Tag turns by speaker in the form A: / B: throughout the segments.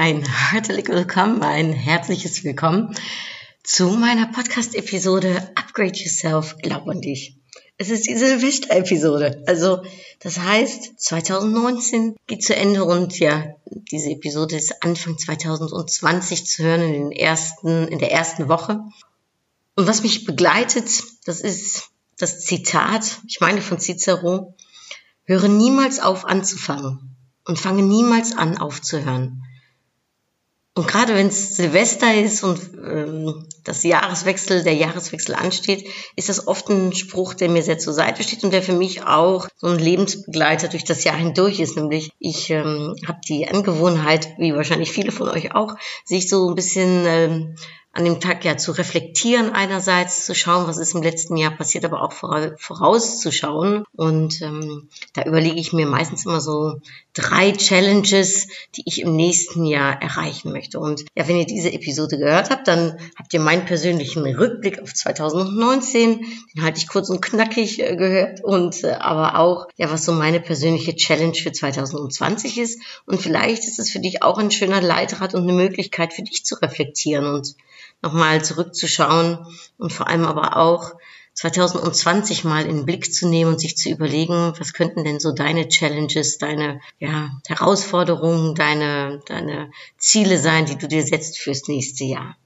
A: Ein herzlich willkommen, ein herzliches Willkommen zu meiner Podcast-Episode Upgrade Yourself, glaub an dich. Es ist die Silvester-Episode. Also, das heißt, 2019 geht zu Ende und ja, diese Episode ist Anfang 2020 zu hören in den ersten, in der ersten Woche. Und was mich begleitet, das ist das Zitat, ich meine von Cicero, höre niemals auf anzufangen und fange niemals an aufzuhören. Und gerade wenn es Silvester ist und ähm, das Jahreswechsel, der Jahreswechsel ansteht, ist das oft ein Spruch, der mir sehr zur Seite steht und der für mich auch so ein Lebensbegleiter durch das Jahr hindurch ist. Nämlich ich ähm, habe die Angewohnheit, wie wahrscheinlich viele von euch auch, sich so ein bisschen ähm, an dem Tag ja zu reflektieren einerseits, zu schauen, was ist im letzten Jahr passiert, aber auch vorauszuschauen. Und ähm, da überlege ich mir meistens immer so drei Challenges, die ich im nächsten Jahr erreichen möchte. Und ja, wenn ihr diese Episode gehört habt, dann habt ihr meinen persönlichen Rückblick auf 2019, den halte ich kurz und knackig äh, gehört und äh, aber auch, ja, was so meine persönliche Challenge für 2020 ist. Und vielleicht ist es für dich auch ein schöner Leitrat und eine Möglichkeit für dich zu reflektieren und nochmal zurückzuschauen und vor allem aber auch 2020 mal in den Blick zu nehmen und sich zu überlegen, was könnten denn so deine Challenges, deine ja, Herausforderungen, deine, deine Ziele sein, die du dir setzt fürs nächste Jahr.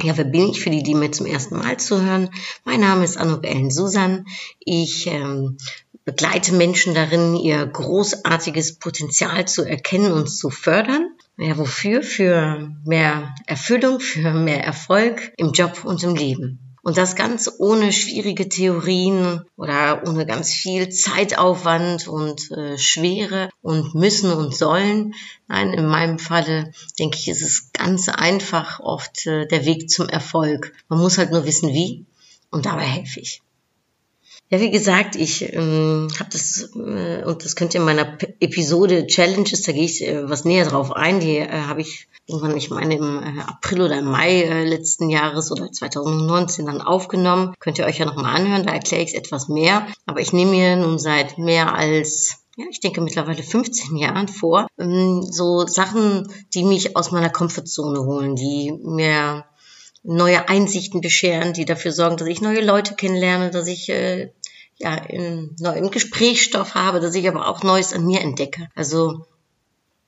A: Ja, wer bin ich für die, die mir zum ersten Mal zuhören? Mein Name ist Anuk Ellen Susan. Ich ähm, begleite Menschen darin, ihr großartiges Potenzial zu erkennen und zu fördern. Ja, wofür? Für mehr Erfüllung, für mehr Erfolg im Job und im Leben. Und das ganz ohne schwierige Theorien oder ohne ganz viel Zeitaufwand und äh, Schwere und müssen und sollen. Nein, in meinem Falle denke ich, ist es ganz einfach oft äh, der Weg zum Erfolg. Man muss halt nur wissen, wie und dabei helfe ich. Ja, wie gesagt, ich ähm, habe das, äh, und das könnt ihr in meiner P Episode Challenges, da gehe ich äh, was näher drauf ein, die äh, habe ich irgendwann, ich meine im äh, April oder im Mai äh, letzten Jahres oder 2019 dann aufgenommen. Könnt ihr euch ja nochmal anhören, da erkläre ich es etwas mehr. Aber ich nehme mir nun seit mehr als ja, ich denke mittlerweile 15 Jahren vor, ähm, so Sachen, die mich aus meiner Komfortzone holen, die mir neue Einsichten bescheren, die dafür sorgen, dass ich neue Leute kennenlerne, dass ich äh, ja in neuen Gesprächsstoff habe, dass ich aber auch Neues an mir entdecke. Also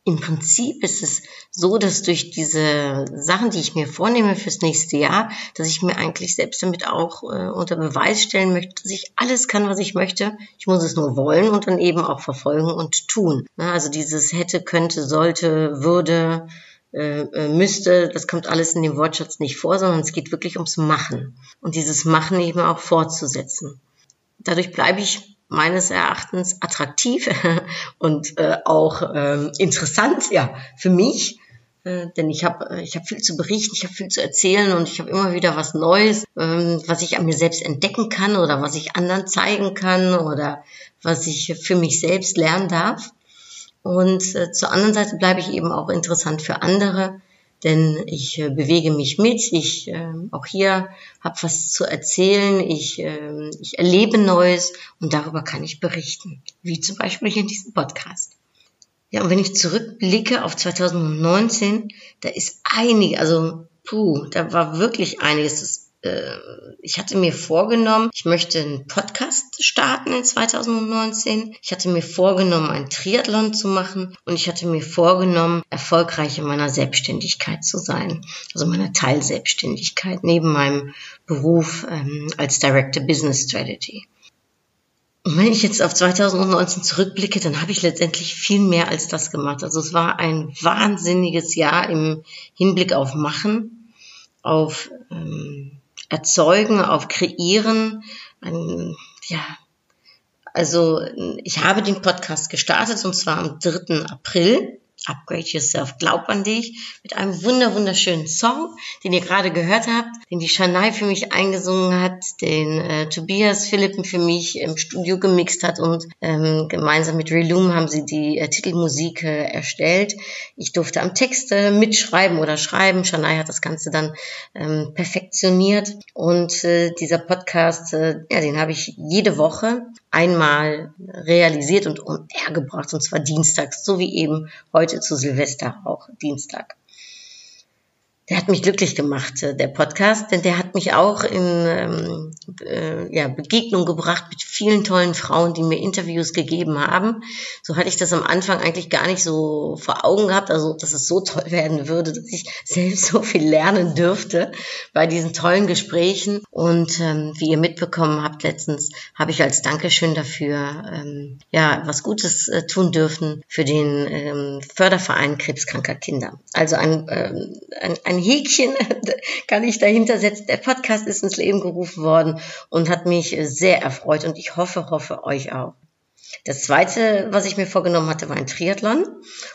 A: im Prinzip ist es so, dass durch diese Sachen, die ich mir vornehme fürs nächste Jahr, dass ich mir eigentlich selbst damit auch äh, unter Beweis stellen möchte, dass ich alles kann, was ich möchte. Ich muss es nur wollen und dann eben auch verfolgen und tun. Na, also dieses hätte, könnte, sollte, würde, äh, äh, müsste, das kommt alles in dem Wortschatz nicht vor, sondern es geht wirklich ums Machen und dieses Machen eben auch fortzusetzen. Dadurch bleibe ich meines Erachtens attraktiv und äh, auch äh, interessant, ja, für mich, äh, denn ich habe ich hab viel zu berichten, ich habe viel zu erzählen und ich habe immer wieder was Neues, ähm, was ich an mir selbst entdecken kann oder was ich anderen zeigen kann oder was ich für mich selbst lernen darf. Und äh, zur anderen Seite bleibe ich eben auch interessant für andere, denn ich äh, bewege mich mit. Ich äh, auch hier habe was zu erzählen. Ich, äh, ich erlebe Neues und darüber kann ich berichten, wie zum Beispiel hier in diesem Podcast. Ja, und wenn ich zurückblicke auf 2019, da ist einig, also puh, da war wirklich einiges. Äh, ich hatte mir vorgenommen, ich möchte einen Podcast starten in 2019. Ich hatte mir vorgenommen, einen Triathlon zu machen und ich hatte mir vorgenommen, erfolgreich in meiner Selbstständigkeit zu sein, also meiner Teilselbstständigkeit neben meinem Beruf ähm, als Director Business Strategy. Und wenn ich jetzt auf 2019 zurückblicke, dann habe ich letztendlich viel mehr als das gemacht. Also es war ein wahnsinniges Jahr im Hinblick auf Machen, auf ähm, erzeugen, auf kreieren. Ein, ja, also ich habe den Podcast gestartet und zwar am 3. April. Upgrade Yourself, glaub an dich, mit einem wunder wunderschönen Song, den ihr gerade gehört habt, den die Shanai für mich eingesungen hat, den äh, Tobias Philippen für mich im Studio gemixt hat und ähm, gemeinsam mit Reloom haben sie die äh, Titelmusik äh, erstellt. Ich durfte am Text äh, mitschreiben oder schreiben. Shanai hat das Ganze dann ähm, perfektioniert und äh, dieser Podcast, äh, ja, den habe ich jede Woche einmal realisiert und on air gebracht, und zwar dienstags, so wie eben heute zu Silvester auch Dienstag der hat mich glücklich gemacht, äh, der Podcast, denn der hat mich auch in ähm, äh, ja, Begegnung gebracht mit vielen tollen Frauen, die mir Interviews gegeben haben. So hatte ich das am Anfang eigentlich gar nicht so vor Augen gehabt, also dass es so toll werden würde, dass ich selbst so viel lernen dürfte bei diesen tollen Gesprächen. Und ähm, wie ihr mitbekommen habt letztens, habe ich als Dankeschön dafür ähm, ja was Gutes äh, tun dürfen für den ähm, Förderverein krebskranker Kinder. Also ein, ähm, ein, ein Häkchen kann ich dahinter setzen. Der Podcast ist ins Leben gerufen worden und hat mich sehr erfreut und ich hoffe, hoffe euch auch. Das zweite, was ich mir vorgenommen hatte, war ein Triathlon.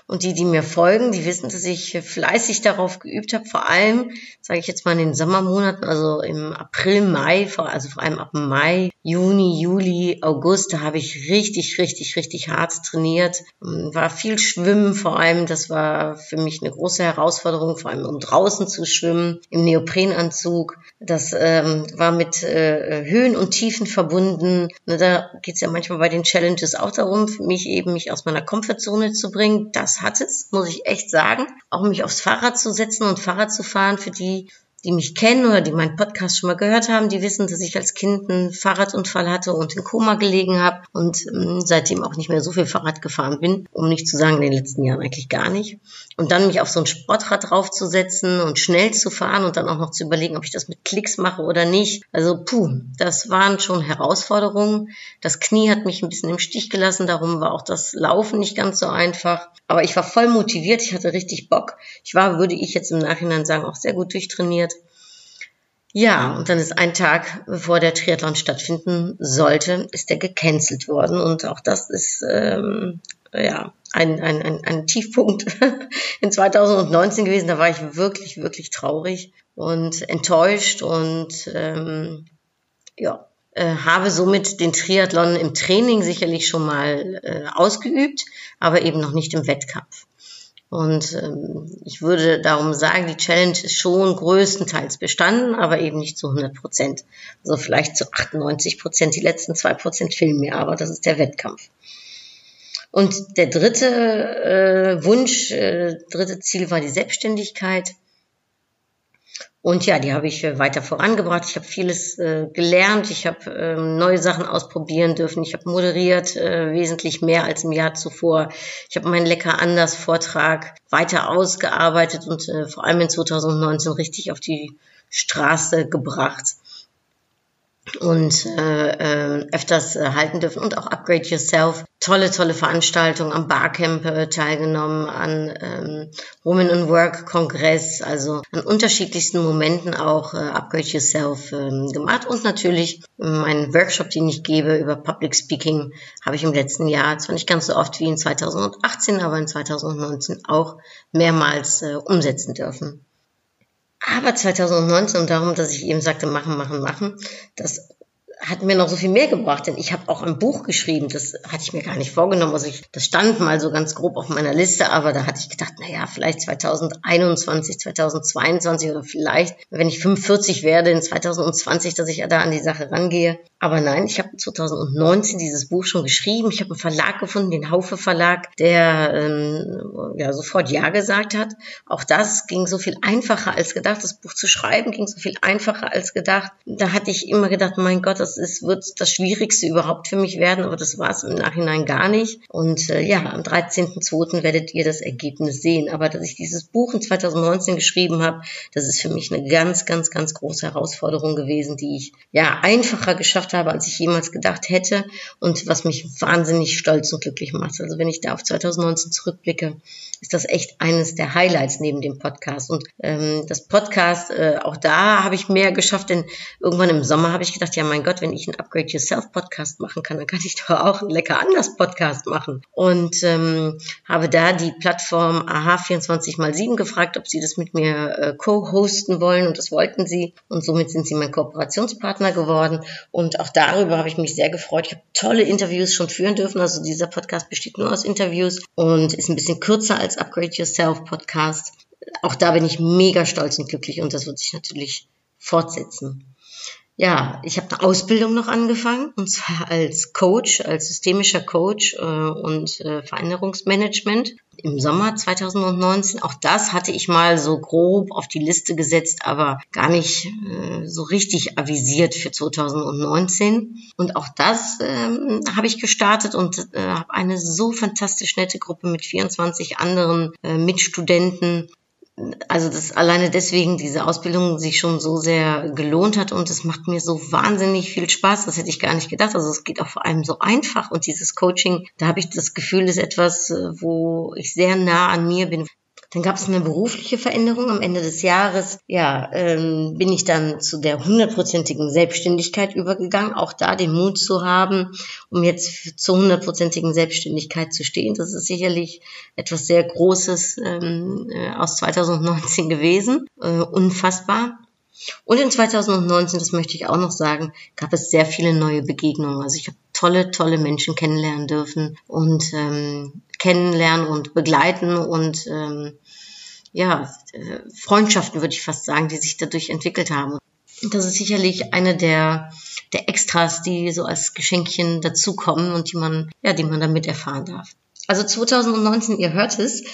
A: Und die, die mir folgen, die wissen, dass ich fleißig darauf geübt habe. Vor allem, sage ich jetzt mal in den Sommermonaten, also im April, Mai, also vor allem ab Mai, Juni, Juli, August, da habe ich richtig, richtig, richtig hart trainiert. War viel Schwimmen vor allem. Das war für mich eine große Herausforderung, vor allem um draußen zu schwimmen, im Neoprenanzug. Das ähm, war mit äh, Höhen und Tiefen verbunden. Da geht's ja manchmal bei den Challenges auch darum, mich eben mich aus meiner Komfortzone zu bringen. Das hat es, muss ich echt sagen. Auch mich aufs Fahrrad zu setzen und Fahrrad zu fahren, für die die mich kennen oder die meinen Podcast schon mal gehört haben, die wissen, dass ich als Kind einen Fahrradunfall hatte und in Koma gelegen habe und ähm, seitdem auch nicht mehr so viel Fahrrad gefahren bin, um nicht zu sagen, in den letzten Jahren eigentlich gar nicht. Und dann mich auf so ein Sportrad draufzusetzen und schnell zu fahren und dann auch noch zu überlegen, ob ich das mit Klicks mache oder nicht. Also puh, das waren schon Herausforderungen. Das Knie hat mich ein bisschen im Stich gelassen, darum war auch das Laufen nicht ganz so einfach. Aber ich war voll motiviert, ich hatte richtig Bock. Ich war, würde ich jetzt im Nachhinein sagen, auch sehr gut durchtrainiert. Ja, und dann ist ein Tag, bevor der Triathlon stattfinden sollte, ist der gecancelt worden. Und auch das ist ähm, ja ein, ein, ein, ein Tiefpunkt in 2019 gewesen. Da war ich wirklich, wirklich traurig und enttäuscht und ähm, ja, äh, habe somit den Triathlon im Training sicherlich schon mal äh, ausgeübt, aber eben noch nicht im Wettkampf. Und ähm, ich würde darum sagen, die Challenge ist schon größtenteils bestanden, aber eben nicht zu 100 Prozent. Also vielleicht zu 98 Prozent. Die letzten zwei Prozent fehlen mir, aber das ist der Wettkampf. Und der dritte äh, Wunsch, äh, dritte Ziel war die Selbstständigkeit. Und ja, die habe ich äh, weiter vorangebracht. Ich habe vieles äh, gelernt. Ich habe ähm, neue Sachen ausprobieren dürfen. Ich habe moderiert, äh, wesentlich mehr als im Jahr zuvor. Ich habe meinen Lecker anders Vortrag weiter ausgearbeitet und äh, vor allem in 2019 richtig auf die Straße gebracht und äh, äh, öfters äh, halten dürfen und auch Upgrade Yourself. Tolle, tolle Veranstaltungen am Barcamp äh, teilgenommen, an ähm, Women in Work Kongress, also an unterschiedlichsten Momenten auch äh, Upgrade Yourself ähm, gemacht und natürlich meinen Workshop, den ich gebe über Public Speaking, habe ich im letzten Jahr zwar nicht ganz so oft wie in 2018, aber in 2019 auch mehrmals äh, umsetzen dürfen. Aber 2019, und darum, dass ich eben sagte, machen, machen, machen, das hat mir noch so viel mehr gebracht, denn ich habe auch ein Buch geschrieben, das hatte ich mir gar nicht vorgenommen. Also ich, das stand mal so ganz grob auf meiner Liste, aber da hatte ich gedacht, na ja, vielleicht 2021, 2022 oder vielleicht, wenn ich 45 werde, in 2020, dass ich da an die Sache rangehe. Aber nein, ich habe 2019 dieses Buch schon geschrieben. Ich habe einen Verlag gefunden, den Haufe Verlag, der ähm, ja sofort Ja gesagt hat. Auch das ging so viel einfacher als gedacht. Das Buch zu schreiben ging so viel einfacher als gedacht. Da hatte ich immer gedacht, mein Gott, das ist, wird das Schwierigste überhaupt für mich werden, aber das war es im Nachhinein gar nicht. Und äh, ja, am 13.02. werdet ihr das Ergebnis sehen. Aber dass ich dieses Buch in 2019 geschrieben habe, das ist für mich eine ganz, ganz, ganz große Herausforderung gewesen, die ich ja einfacher geschafft habe, als ich jemals gedacht hätte und was mich wahnsinnig stolz und glücklich macht. Also wenn ich da auf 2019 zurückblicke, ist das echt eines der Highlights neben dem Podcast. Und ähm, das Podcast, äh, auch da habe ich mehr geschafft, denn irgendwann im Sommer habe ich gedacht, ja mein Gott, gehört, wenn ich einen Upgrade Yourself Podcast machen kann, dann kann ich doch auch einen Lecker anders Podcast machen. Und ähm, habe da die Plattform AH24x7 gefragt, ob sie das mit mir äh, co-hosten wollen und das wollten sie. Und somit sind sie mein Kooperationspartner geworden. Und auch darüber habe ich mich sehr gefreut. Ich habe tolle Interviews schon führen dürfen. Also dieser Podcast besteht nur aus Interviews und ist ein bisschen kürzer als Upgrade Yourself Podcast. Auch da bin ich mega stolz und glücklich und das wird sich natürlich fortsetzen. Ja, ich habe eine Ausbildung noch angefangen und zwar als Coach, als systemischer Coach äh, und äh, Veränderungsmanagement im Sommer 2019. Auch das hatte ich mal so grob auf die Liste gesetzt, aber gar nicht äh, so richtig avisiert für 2019. Und auch das ähm, habe ich gestartet und äh, habe eine so fantastisch nette Gruppe mit 24 anderen äh, Mitstudenten also das alleine deswegen diese Ausbildung sich schon so sehr gelohnt hat und es macht mir so wahnsinnig viel Spaß. Das hätte ich gar nicht gedacht. Also es geht auch vor allem so einfach und dieses Coaching, da habe ich das Gefühl, ist etwas, äh, wo ich sehr nah an mir bin. Dann gab es eine berufliche Veränderung am Ende des Jahres. Ja, ähm, bin ich dann zu der hundertprozentigen Selbstständigkeit übergegangen. Auch da den Mut zu haben, um jetzt zur hundertprozentigen Selbstständigkeit zu stehen. Das ist sicherlich etwas sehr Großes ähm, äh, aus 2019 gewesen. Äh, unfassbar. Und in 2019, das möchte ich auch noch sagen, gab es sehr viele neue Begegnungen. Also ich habe tolle, tolle Menschen kennenlernen dürfen und ähm, kennenlernen und begleiten und ähm, ja, Freundschaften, würde ich fast sagen, die sich dadurch entwickelt haben. Das ist sicherlich eine der, der Extras, die so als Geschenkchen dazukommen und die man, ja, die man damit erfahren darf. Also 2019, ihr hört es,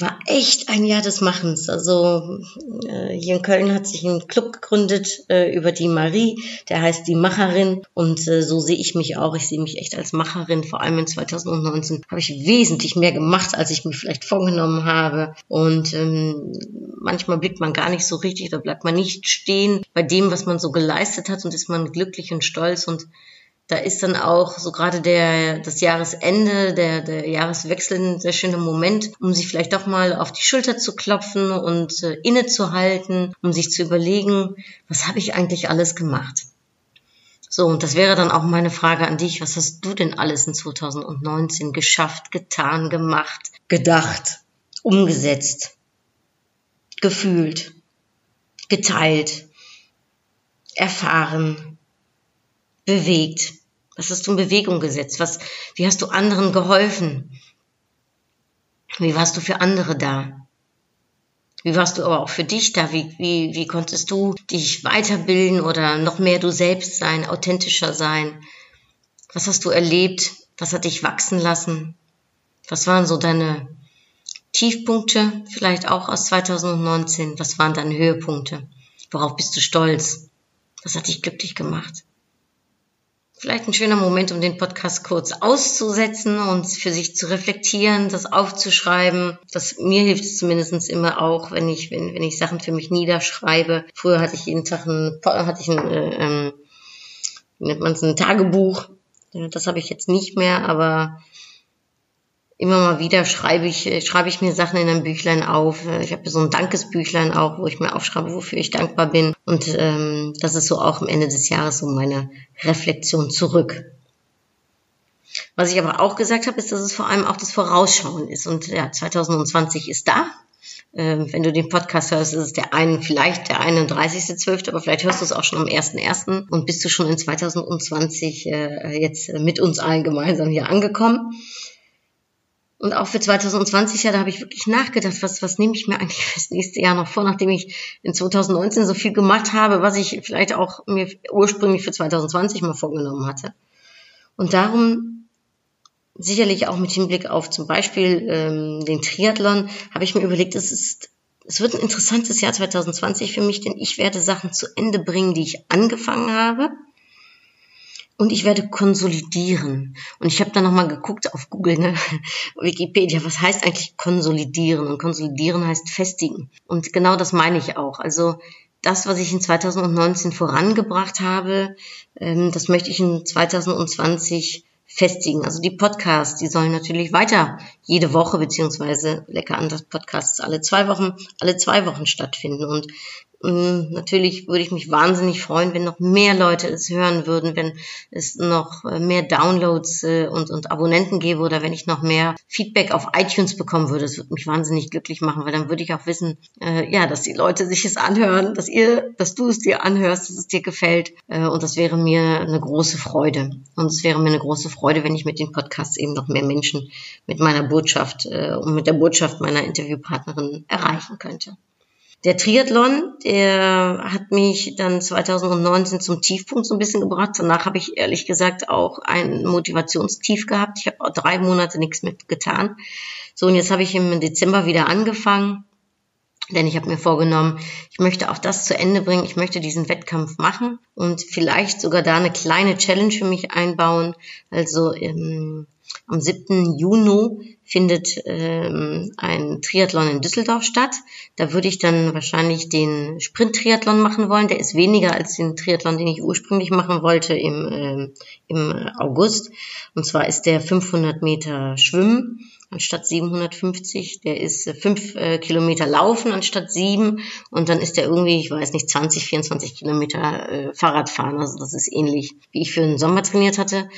A: war echt ein Jahr des Machens. Also äh, hier in Köln hat sich ein Club gegründet äh, über die Marie, der heißt die Macherin und äh, so sehe ich mich auch. Ich sehe mich echt als Macherin. Vor allem in 2019 habe ich wesentlich mehr gemacht, als ich mir vielleicht vorgenommen habe. Und ähm, manchmal blickt man gar nicht so richtig, da bleibt man nicht stehen bei dem, was man so geleistet hat und ist man glücklich und stolz und da ist dann auch so gerade der, das Jahresende, der, der Jahreswechsel ein sehr schöner Moment, um sich vielleicht doch mal auf die Schulter zu klopfen und äh, innezuhalten, um sich zu überlegen, was habe ich eigentlich alles gemacht? So, und das wäre dann auch meine Frage an dich. Was hast du denn alles in 2019 geschafft, getan, gemacht, gedacht, umgesetzt, gefühlt, geteilt, erfahren, bewegt? Was hast du in Bewegung gesetzt? Was, wie hast du anderen geholfen? Wie warst du für andere da? Wie warst du aber auch für dich da? Wie, wie, wie konntest du dich weiterbilden oder noch mehr du selbst sein, authentischer sein? Was hast du erlebt? Was hat dich wachsen lassen? Was waren so deine Tiefpunkte, vielleicht auch aus 2019? Was waren deine Höhepunkte? Worauf bist du stolz? Was hat dich glücklich gemacht? Vielleicht ein schöner Moment, um den Podcast kurz auszusetzen und für sich zu reflektieren, das aufzuschreiben. Das mir hilft es zumindest immer auch, wenn ich, wenn, wenn ich Sachen für mich niederschreibe. Früher hatte ich jeden Tag ein, hatte ich ein, äh, ähm, nennt man es, ein Tagebuch. Das habe ich jetzt nicht mehr, aber immer mal wieder schreibe ich, äh, schreibe ich mir Sachen in einem Büchlein auf. Äh, ich habe so ein Dankesbüchlein auch, wo ich mir aufschreibe, wofür ich dankbar bin. Und ähm, das ist so auch am Ende des Jahres so meine Reflexion zurück. Was ich aber auch gesagt habe, ist, dass es vor allem auch das Vorausschauen ist. Und ja, 2020 ist da. Ähm, wenn du den Podcast hörst, ist es der einen, vielleicht der 31.12., aber vielleicht hörst du es auch schon am 1.1. und bist du schon in 2020 äh, jetzt mit uns allen gemeinsam hier angekommen. Und auch für 2020, ja, da habe ich wirklich nachgedacht, was, was nehme ich mir eigentlich fürs nächste Jahr noch vor, nachdem ich in 2019 so viel gemacht habe, was ich vielleicht auch mir ursprünglich für 2020 mal vorgenommen hatte. Und darum, sicherlich auch mit Hinblick auf zum Beispiel ähm, den Triathlon, habe ich mir überlegt, es ist es wird ein interessantes Jahr 2020 für mich, denn ich werde Sachen zu Ende bringen, die ich angefangen habe und ich werde konsolidieren. Und ich habe dann nochmal geguckt auf Google, ne, Wikipedia, was heißt eigentlich konsolidieren? Und konsolidieren heißt festigen. Und genau das meine ich auch. Also das, was ich in 2019 vorangebracht habe, ähm, das möchte ich in 2020 festigen. Also die Podcasts, die sollen natürlich weiter jede Woche beziehungsweise lecker anders Podcasts alle zwei Wochen, alle zwei Wochen stattfinden. Und Natürlich würde ich mich wahnsinnig freuen, wenn noch mehr Leute es hören würden, wenn es noch äh, mehr Downloads äh, und, und Abonnenten gäbe oder wenn ich noch mehr Feedback auf iTunes bekommen würde. Das würde mich wahnsinnig glücklich machen, weil dann würde ich auch wissen, äh, ja, dass die Leute sich es anhören, dass ihr, dass du es dir anhörst, dass es dir gefällt. Äh, und das wäre mir eine große Freude. Und es wäre mir eine große Freude, wenn ich mit den Podcasts eben noch mehr Menschen mit meiner Botschaft äh, und mit der Botschaft meiner Interviewpartnerin erreichen könnte. Der Triathlon, der hat mich dann 2019 zum Tiefpunkt so ein bisschen gebracht. Danach habe ich ehrlich gesagt auch ein Motivationstief gehabt. Ich habe auch drei Monate nichts mit getan. So, und jetzt habe ich im Dezember wieder angefangen. Denn ich habe mir vorgenommen, ich möchte auch das zu Ende bringen. Ich möchte diesen Wettkampf machen und vielleicht sogar da eine kleine Challenge für mich einbauen. Also ähm, am 7. Juni findet ähm, ein Triathlon in Düsseldorf statt. Da würde ich dann wahrscheinlich den Sprint-Triathlon machen wollen. Der ist weniger als den Triathlon, den ich ursprünglich machen wollte im, ähm, im August. Und zwar ist der 500 Meter Schwimmen anstatt 750. Der ist äh, fünf äh, Kilometer Laufen anstatt sieben. Und dann ist der irgendwie, ich weiß nicht, 20, 24 Kilometer äh, Fahrradfahren. Also das ist ähnlich, wie ich für den Sommer trainiert hatte.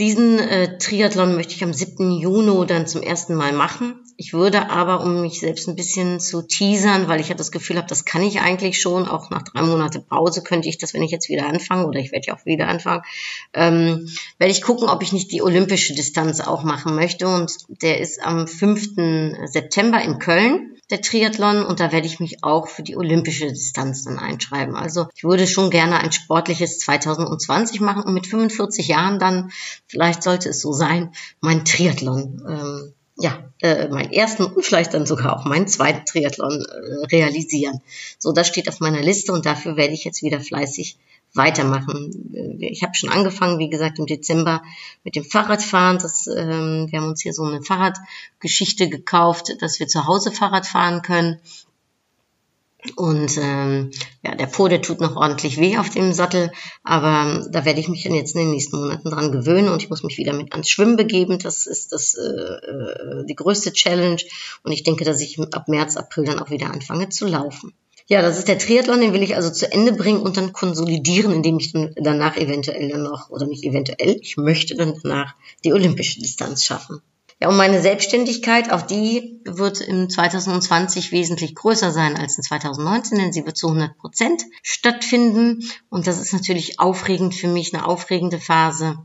A: Diesen äh, Triathlon möchte ich am 7. Juni dann zum ersten Mal machen. Ich würde aber, um mich selbst ein bisschen zu teasern, weil ich ja das Gefühl habe, das kann ich eigentlich schon, auch nach drei Monate Pause könnte ich das, wenn ich jetzt wieder anfange, oder ich werde ja auch wieder anfangen, ähm, werde ich gucken, ob ich nicht die olympische Distanz auch machen möchte. Und der ist am 5. September in Köln der Triathlon und da werde ich mich auch für die olympische Distanz dann einschreiben. Also ich würde schon gerne ein sportliches 2020 machen und mit 45 Jahren dann, vielleicht sollte es so sein, mein Triathlon, ähm, ja, äh, meinen ersten und vielleicht dann sogar auch meinen zweiten Triathlon äh, realisieren. So, das steht auf meiner Liste und dafür werde ich jetzt wieder fleißig weitermachen. Ich habe schon angefangen, wie gesagt, im Dezember mit dem Fahrradfahren. Das, ähm, wir haben uns hier so eine Fahrradgeschichte gekauft, dass wir zu Hause Fahrrad fahren können. Und ähm, ja, der Po, der tut noch ordentlich weh auf dem Sattel, aber da werde ich mich dann jetzt in den nächsten Monaten dran gewöhnen und ich muss mich wieder mit ans Schwimmen begeben. Das ist das äh, äh, die größte Challenge und ich denke, dass ich ab März, April dann auch wieder anfange zu laufen. Ja, das ist der Triathlon, den will ich also zu Ende bringen und dann konsolidieren, indem ich dann danach eventuell dann noch, oder nicht eventuell, ich möchte dann danach die olympische Distanz schaffen. Ja, und meine Selbstständigkeit, auch die wird im 2020 wesentlich größer sein als in 2019, denn sie wird zu 100 Prozent stattfinden. Und das ist natürlich aufregend für mich, eine aufregende Phase.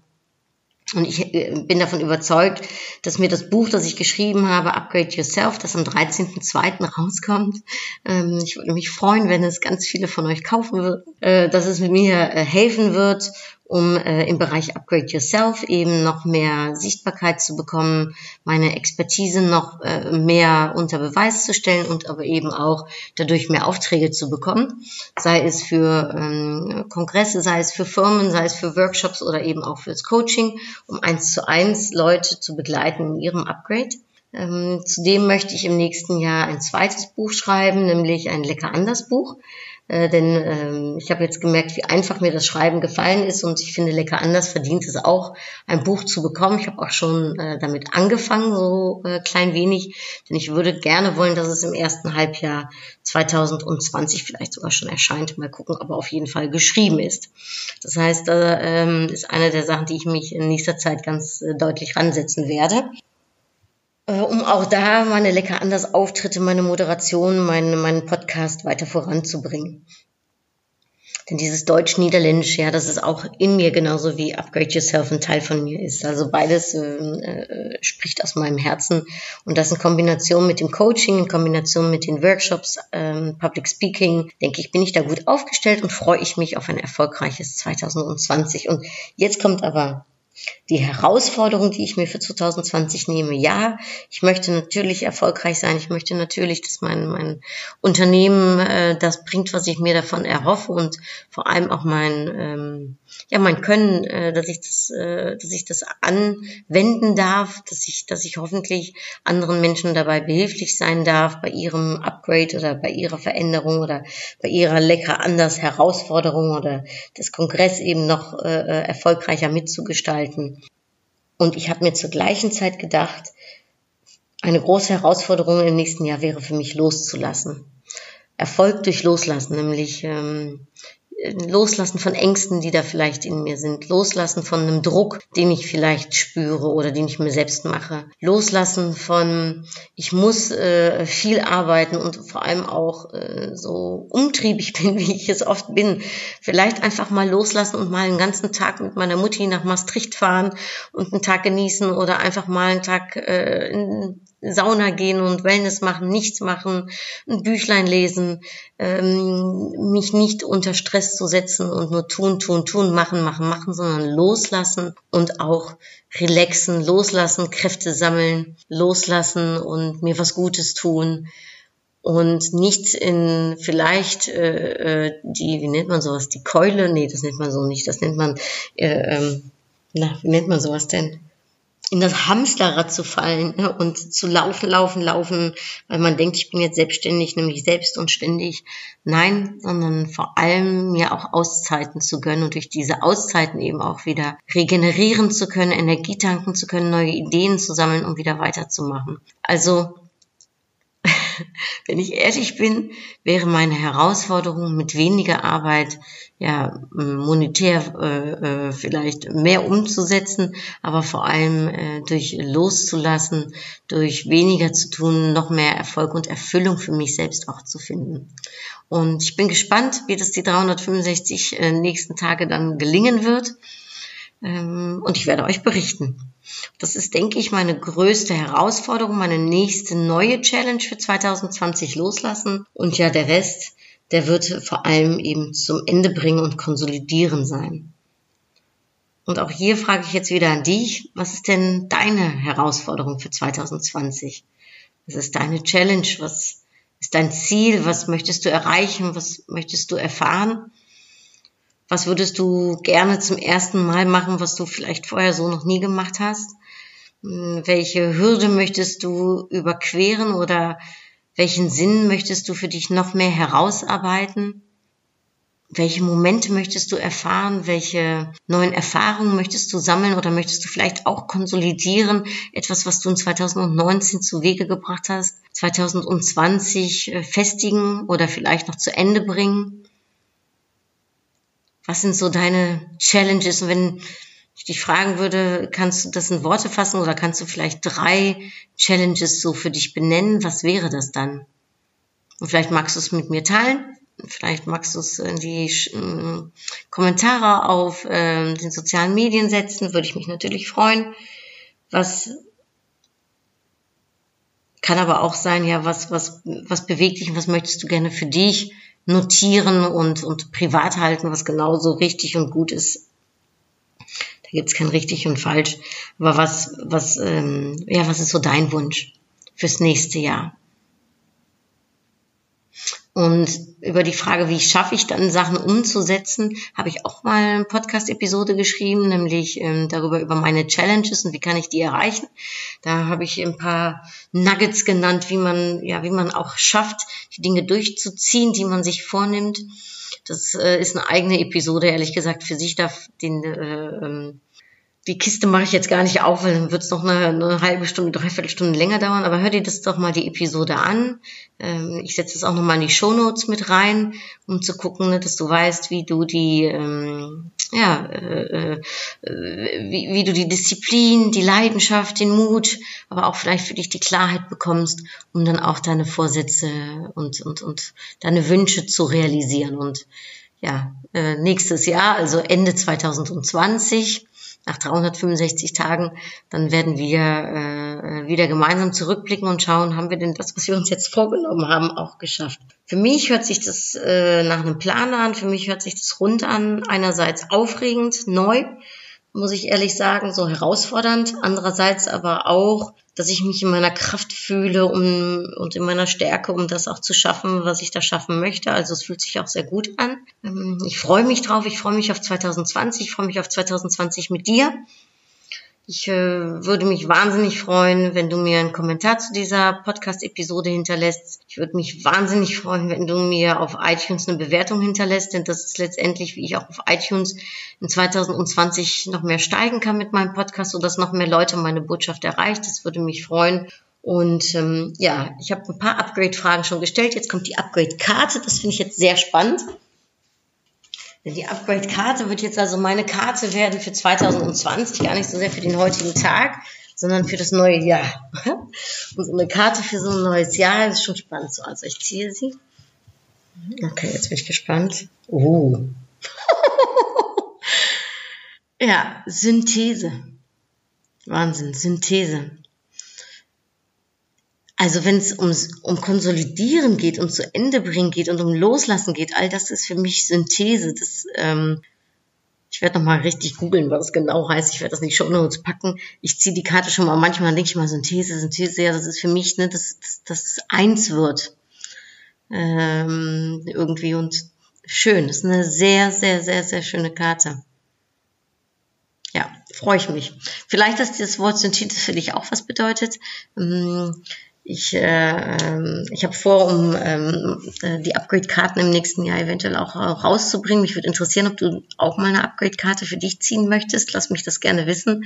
A: Und ich äh, bin davon überzeugt, dass mir das Buch, das ich geschrieben habe, Upgrade Yourself, das am 13.02. rauskommt, ähm, ich würde mich freuen, wenn es ganz viele von euch kaufen wird, äh, dass es mir äh, helfen wird, um äh, im Bereich Upgrade Yourself eben noch mehr Sichtbarkeit zu bekommen, meine Expertise noch äh, mehr unter Beweis zu stellen und aber eben auch dadurch mehr Aufträge zu bekommen, sei es für ähm, Kongresse, sei es für Firmen, sei es für Workshops oder eben auch fürs Coaching, um eins zu eins Leute zu begleiten in ihrem Upgrade. Ähm, zudem möchte ich im nächsten Jahr ein zweites Buch schreiben, nämlich ein Lecker anders Buch. Äh, denn ähm, ich habe jetzt gemerkt, wie einfach mir das Schreiben gefallen ist und ich finde, Lecker anders verdient es auch, ein Buch zu bekommen. Ich habe auch schon äh, damit angefangen, so äh, klein wenig, denn ich würde gerne wollen, dass es im ersten Halbjahr 2020 vielleicht sogar schon erscheint. Mal gucken, aber auf jeden Fall geschrieben ist. Das heißt, da ähm, ist eine der Sachen, die ich mich in nächster Zeit ganz äh, deutlich ransetzen werde äh, um auch da meine lecker anders Auftritte, meine Moderation, meinen meinen Podcast weiter voranzubringen. Denn dieses Deutsch-Niederländisch, ja, das ist auch in mir genauso wie Upgrade Yourself ein Teil von mir ist. Also beides äh, äh, spricht aus meinem Herzen. Und das in Kombination mit dem Coaching, in Kombination mit den Workshops, ähm, Public Speaking, denke ich, bin ich da gut aufgestellt und freue ich mich auf ein erfolgreiches 2020. Und jetzt kommt aber die Herausforderung, die ich mir für 2020 nehme, ja, ich möchte natürlich erfolgreich sein. Ich möchte natürlich, dass mein, mein Unternehmen äh, das bringt, was ich mir davon erhoffe und vor allem auch mein, ähm, ja, mein Können, äh, dass ich das, äh, dass ich das anwenden darf, dass ich, dass ich hoffentlich anderen Menschen dabei behilflich sein darf bei ihrem Upgrade oder bei ihrer Veränderung oder bei ihrer lecker anders Herausforderung oder das Kongress eben noch äh, äh erfolgreicher mitzugestalten. Und ich habe mir zur gleichen Zeit gedacht, eine große Herausforderung im nächsten Jahr wäre für mich loszulassen. Erfolg durch Loslassen, nämlich ähm, Loslassen von Ängsten, die da vielleicht in mir sind. Loslassen von einem Druck, den ich vielleicht spüre oder den ich mir selbst mache. Loslassen von, ich muss äh, viel arbeiten und vor allem auch äh, so umtriebig bin, wie ich es oft bin. Vielleicht einfach mal loslassen und mal einen ganzen Tag mit meiner Mutti nach Maastricht fahren und einen Tag genießen oder einfach mal einen Tag äh, in Sauna gehen und Wellness machen, nichts machen, ein Büchlein lesen, ähm, mich nicht unter Stress zu setzen und nur tun, tun, tun, machen, machen, machen, sondern loslassen und auch relaxen, loslassen, Kräfte sammeln, loslassen und mir was Gutes tun und nicht in vielleicht äh, äh die, wie nennt man sowas, die Keule, nee, das nennt man so nicht, das nennt man, äh, ähm, na, wie nennt man sowas denn? In das Hamsterrad zu fallen ne, und zu laufen, laufen, laufen, weil man denkt, ich bin jetzt selbstständig, nämlich selbst und ständig. Nein, sondern vor allem mir auch Auszeiten zu gönnen und durch diese Auszeiten eben auch wieder regenerieren zu können, Energie tanken zu können, neue Ideen zu sammeln, um wieder weiterzumachen. Also wenn ich ehrlich bin, wäre meine Herausforderung mit weniger Arbeit ja monetär äh, äh, vielleicht mehr umzusetzen, aber vor allem äh, durch loszulassen, durch weniger zu tun, noch mehr Erfolg und Erfüllung für mich selbst auch zu finden. Und ich bin gespannt, wie das die 365 äh, nächsten Tage dann gelingen wird. Ähm, und ich werde euch berichten. Das ist, denke ich, meine größte Herausforderung, meine nächste neue Challenge für 2020 loslassen. Und ja, der Rest, der wird vor allem eben zum Ende bringen und konsolidieren sein. Und auch hier frage ich jetzt wieder an dich, was ist denn deine Herausforderung für 2020? Was ist deine Challenge? Was ist dein Ziel? Was möchtest du erreichen? Was möchtest du erfahren? Was würdest du gerne zum ersten Mal machen, was du vielleicht vorher so noch nie gemacht hast? Hm, welche Hürde möchtest du überqueren oder welchen Sinn möchtest du für dich noch mehr herausarbeiten? Welche Momente möchtest du erfahren? Welche neuen Erfahrungen möchtest du sammeln oder möchtest du vielleicht auch konsolidieren? Etwas, was du in 2019 zu Wege gebracht hast, 2020 äh, festigen oder vielleicht noch zu Ende bringen? Was sind so deine Challenges? Und wenn ich dich fragen würde, kannst du das in Worte fassen oder kannst du vielleicht drei Challenges so für dich benennen? Was wäre das dann? Und vielleicht magst du es mit mir teilen. Vielleicht magst du es in die äh, Kommentare auf äh, den sozialen Medien setzen. Würde ich mich natürlich freuen. Was kann aber auch sein, ja, was, was, was bewegt dich und was möchtest du gerne für dich notieren und, und privat halten, was genauso richtig und gut ist. Da gibt's kein richtig und falsch. Aber was, was, ähm, ja, was ist so dein Wunsch fürs nächste Jahr? Und über die Frage, wie schaffe ich dann Sachen umzusetzen, habe ich auch mal eine Podcast-Episode geschrieben, nämlich ähm, darüber über meine Challenges und wie kann ich die erreichen. Da habe ich ein paar Nuggets genannt, wie man ja, wie man auch schafft, die Dinge durchzuziehen, die man sich vornimmt. Das äh, ist eine eigene Episode, ehrlich gesagt, für sich darf den äh, ähm, die Kiste mache ich jetzt gar nicht auf, weil dann wird es noch eine, eine, halbe Stunde, dreiviertel Stunde länger dauern. Aber hör dir das doch mal die Episode an. Ähm, ich setze es auch nochmal in die Show Notes mit rein, um zu gucken, ne, dass du weißt, wie du die, ähm, ja, äh, äh, wie, wie du die Disziplin, die Leidenschaft, den Mut, aber auch vielleicht für dich die Klarheit bekommst, um dann auch deine Vorsätze und und und deine Wünsche zu realisieren. Und ja, äh, nächstes Jahr, also Ende 2020 nach 365 Tagen, dann werden wir äh, wieder gemeinsam zurückblicken und schauen, haben wir denn das, was wir uns jetzt vorgenommen haben, auch geschafft. Für mich hört sich das äh, nach einem Plan an, für mich hört sich das rund an, einerseits aufregend, neu, muss ich ehrlich sagen, so herausfordernd, andererseits aber auch dass ich mich in meiner Kraft fühle um, und in meiner Stärke, um das auch zu schaffen, was ich da schaffen möchte. Also es fühlt sich auch sehr gut an. Ähm, ich freue mich drauf, ich freue mich auf 2020, ich freue mich auf 2020 mit dir. Ich äh, würde mich wahnsinnig freuen, wenn du mir einen Kommentar zu dieser Podcast-Episode hinterlässt. Ich würde mich wahnsinnig freuen, wenn du mir auf iTunes eine Bewertung hinterlässt, denn das ist letztendlich, wie ich auch auf iTunes in 2020 noch mehr steigen kann mit meinem Podcast, sodass noch mehr Leute meine Botschaft erreicht. Das würde mich freuen. Und ähm, ja, ich habe ein paar Upgrade-Fragen schon gestellt. Jetzt kommt die Upgrade-Karte. Das finde ich jetzt sehr spannend. Die Upgrade-Karte wird jetzt also meine Karte werden für 2020, gar nicht so sehr für den heutigen Tag, sondern für das neue Jahr. Und so eine Karte für so ein neues Jahr ist schon spannend. So, also ich ziehe sie. Okay, jetzt bin ich gespannt. Oh. ja, Synthese. Wahnsinn, Synthese. Also wenn es ums, um Konsolidieren geht, um zu Ende bringen geht und um Loslassen geht, all das ist für mich Synthese. Das, ähm, ich werde nochmal richtig googeln, was es genau heißt. Ich werde das nicht schon Notes packen. Ich ziehe die Karte schon mal, manchmal denke ich mal Synthese, Synthese, ja, das ist für mich, ne, dass das, das eins wird. Ähm, irgendwie und schön. Das ist eine sehr, sehr, sehr, sehr schöne Karte. Ja, freue ich mich. Vielleicht, dass das Wort Synthese für dich auch was bedeutet. Ähm, ich, äh, ähm, ich habe vor, um ähm, äh, die Upgrade-Karten im nächsten Jahr eventuell auch rauszubringen. Mich würde interessieren, ob du auch mal eine Upgrade-Karte für dich ziehen möchtest. Lass mich das gerne wissen.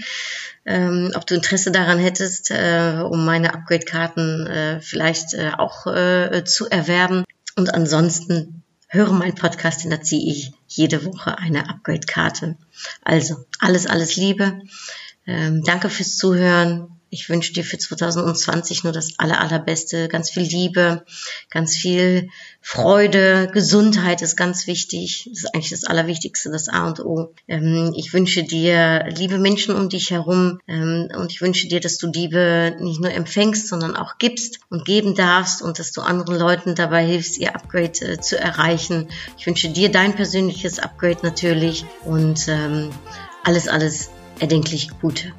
A: Ähm, ob du Interesse daran hättest, äh, um meine Upgrade-Karten äh, vielleicht äh, auch äh, zu erwerben. Und ansonsten höre meinen Podcast, denn da ziehe ich jede Woche eine Upgrade-Karte. Also, alles, alles Liebe. Ähm, danke fürs Zuhören. Ich wünsche dir für 2020 nur das aller, allerbeste, ganz viel Liebe, ganz viel Freude, Gesundheit ist ganz wichtig. Das ist eigentlich das Allerwichtigste, das A und O. Ähm, ich wünsche dir liebe Menschen um dich herum ähm, und ich wünsche dir, dass du Liebe nicht nur empfängst, sondern auch gibst und geben darfst und dass du anderen Leuten dabei hilfst, ihr Upgrade äh, zu erreichen. Ich wünsche dir dein persönliches Upgrade natürlich und ähm, alles, alles erdenklich Gute.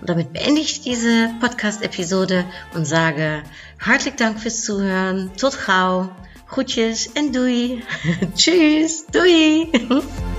A: Und damit beende ich diese Podcast-Episode und sage hartelijk Dank fürs Zuhören. Tot gauw. Groetjes en doei. Tschüss. Doei.